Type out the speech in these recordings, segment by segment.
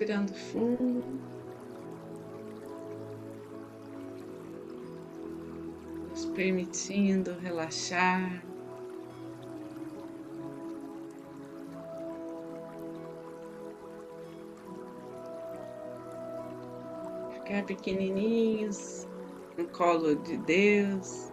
Respirando fundo. Nos permitindo relaxar. Ficar pequenininhos no colo de Deus.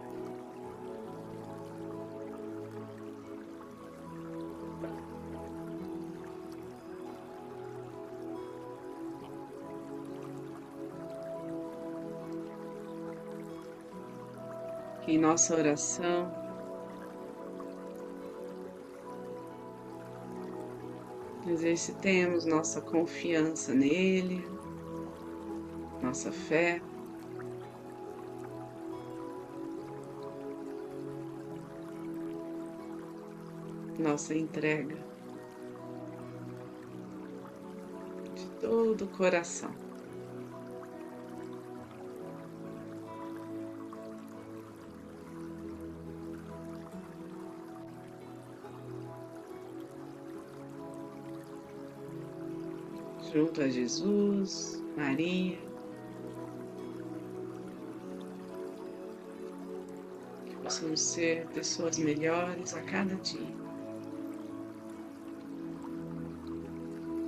Em nossa oração. Exercitemos nossa confiança nele, nossa fé. Nossa entrega de todo o coração. Junto a Jesus, Maria. Que possamos ser pessoas melhores a cada dia.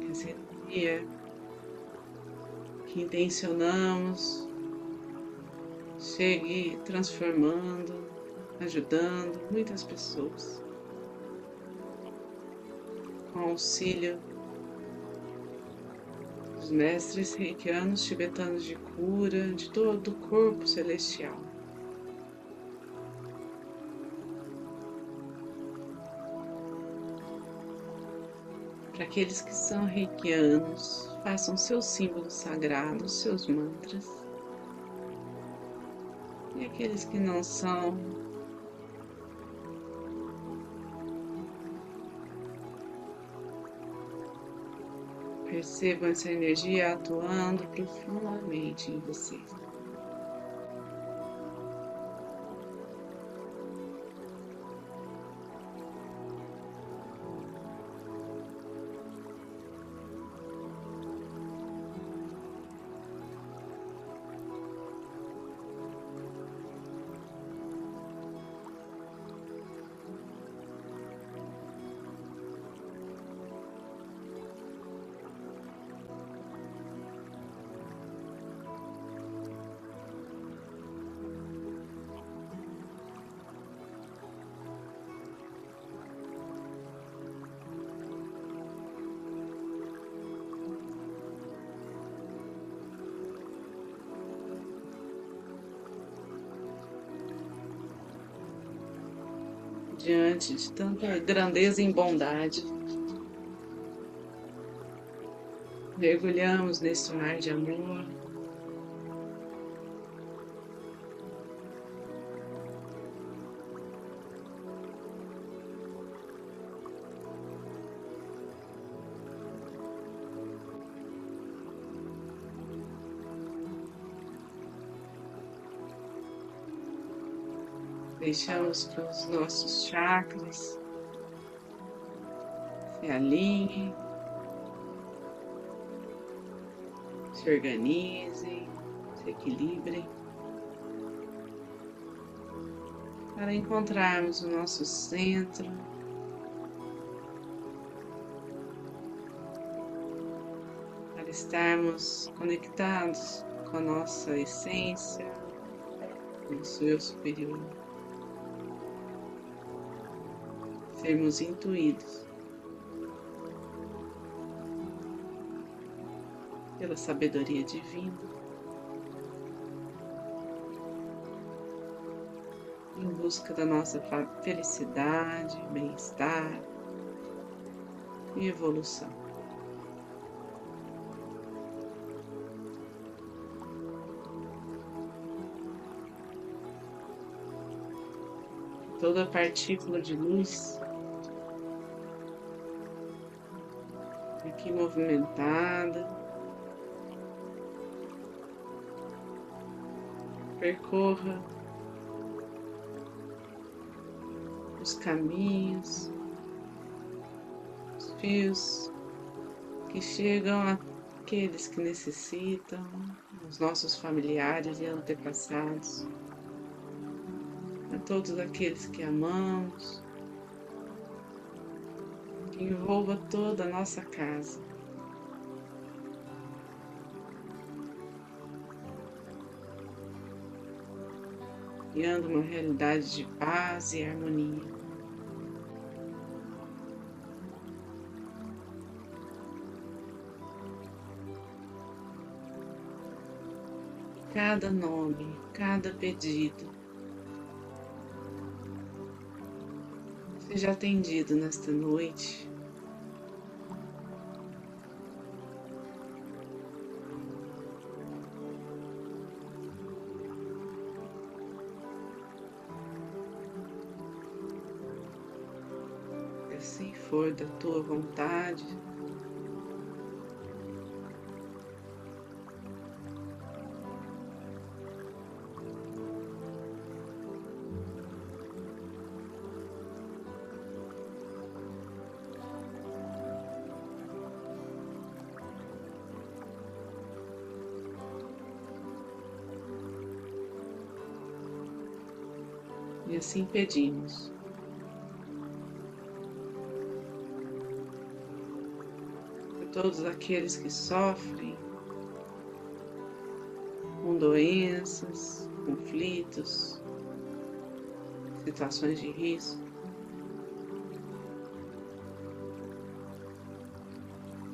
Que essa energia que intencionamos chegue transformando, ajudando muitas pessoas. Com auxílio mestres reikianos tibetanos de cura de todo o corpo celestial. Para aqueles que são reikianos, façam seus símbolos sagrados, seus mantras. E aqueles que não são, Percebam essa energia atuando profundamente em vocês. Diante de tanta grandeza e bondade. Mergulhamos nesse mar de amor. Deixamos que os nossos chakras se alinhem, se organizem, se equilibrem, para encontrarmos o nosso centro. Para estarmos conectados com a nossa essência, nosso eu superior. Sermos intuídos pela sabedoria divina, em busca da nossa felicidade, bem-estar e evolução. Toda partícula de luz aqui movimentada. Percorra os caminhos, os fios que chegam aqueles que necessitam, os nossos familiares e antepassados, a todos aqueles que amamos, envolva toda a nossa casa. Criando uma realidade de paz e harmonia. cada nome, cada pedido seja atendido nesta noite. For da tua vontade, E assim pedimos. Todos aqueles que sofrem com doenças, conflitos, situações de risco.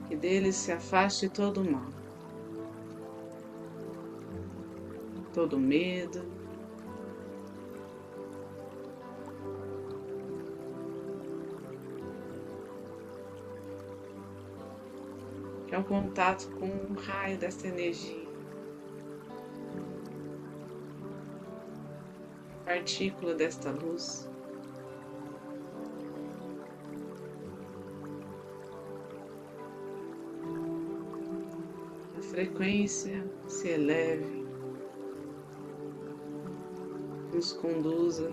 Que deles se afaste todo o mal, todo medo, é o contato com um raio dessa energia. Partícula desta luz. A frequência se eleve, nos conduza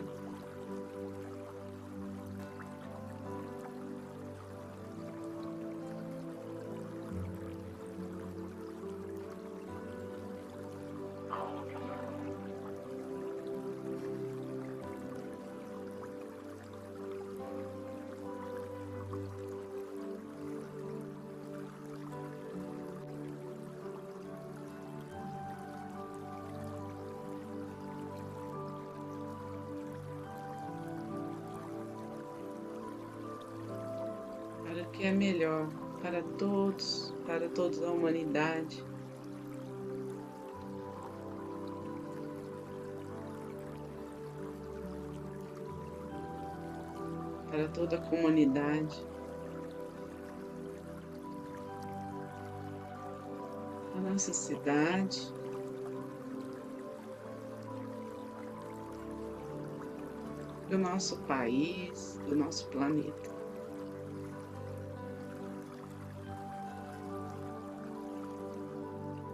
é melhor para todos, para toda a humanidade. Para toda a comunidade. A nossa cidade. Do nosso país, do nosso planeta.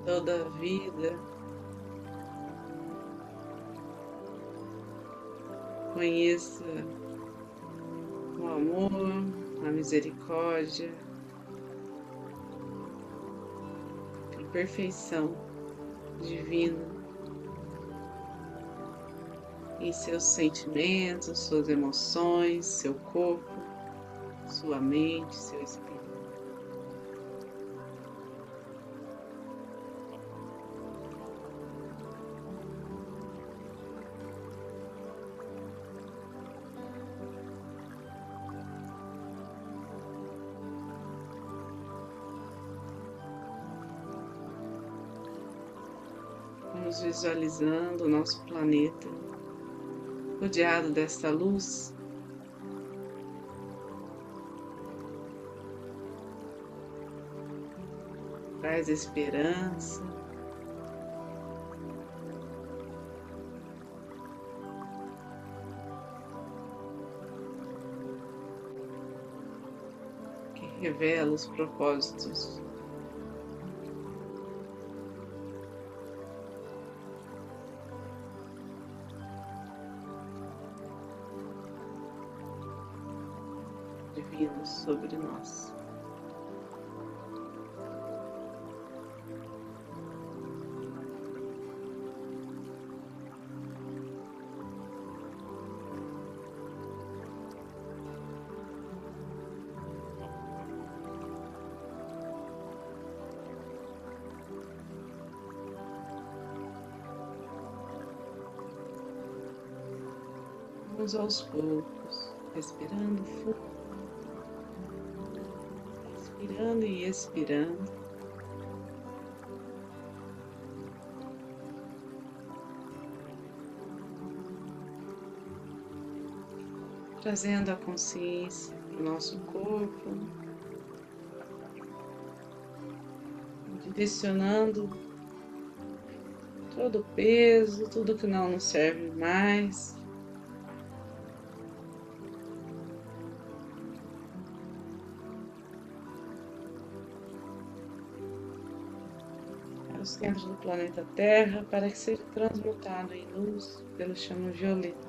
Toda a vida. Conheça o amor, a misericórdia, a perfeição divina em seus sentimentos, suas emoções, seu corpo, sua mente, seu espírito. Visualizando o nosso planeta rodeado desta luz. Traz esperança. Que revela os propósitos divino sobre nós. aos poucos, respirando fundo inspirando e expirando. Trazendo a consciência para o nosso corpo, direcionando todo o peso, tudo que não nos serve mais. Centros do planeta Terra, para seja transmutado em luz pelo chama violeta.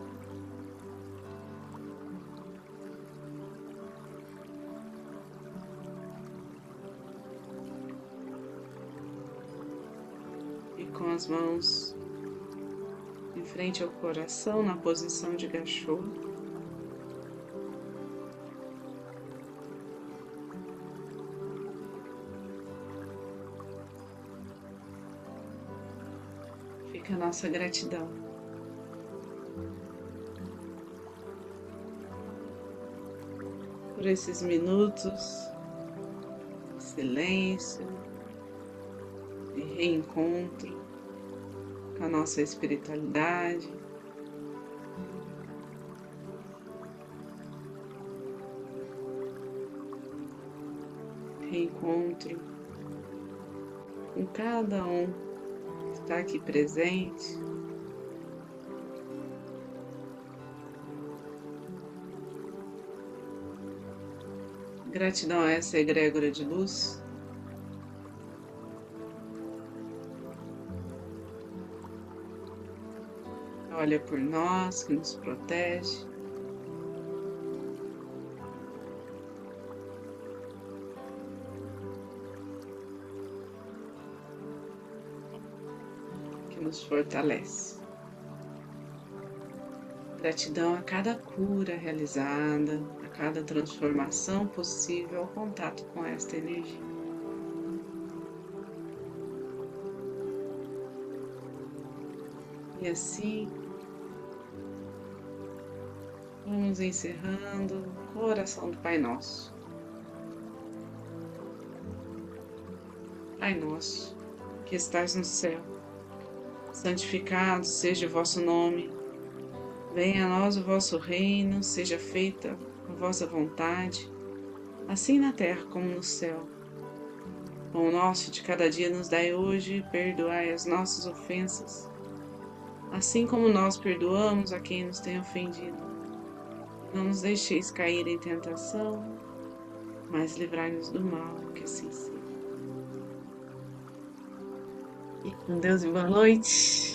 com as mãos em frente ao coração na posição de gachô. Fica a nossa gratidão. Por esses minutos de silêncio, de reencontro a nossa espiritualidade. Reencontro com cada um está aqui presente. Gratidão a essa egrégora de luz olha por nós, que nos protege. Fortalece. Gratidão a cada cura realizada, a cada transformação possível ao contato com esta energia. E assim Vamos encerrando o coração do Pai Nosso. Pai Nosso, que estás no céu, santificado seja o vosso nome. Venha a nós o vosso reino, seja feita a vossa vontade, assim na terra como no céu. O nosso de cada dia nos dai hoje, perdoai as nossas ofensas, assim como nós perdoamos a quem nos tem ofendido não nos deixeis cair em tentação, mas livrai-nos do mal, que assim seja. Com Deus e boa noite.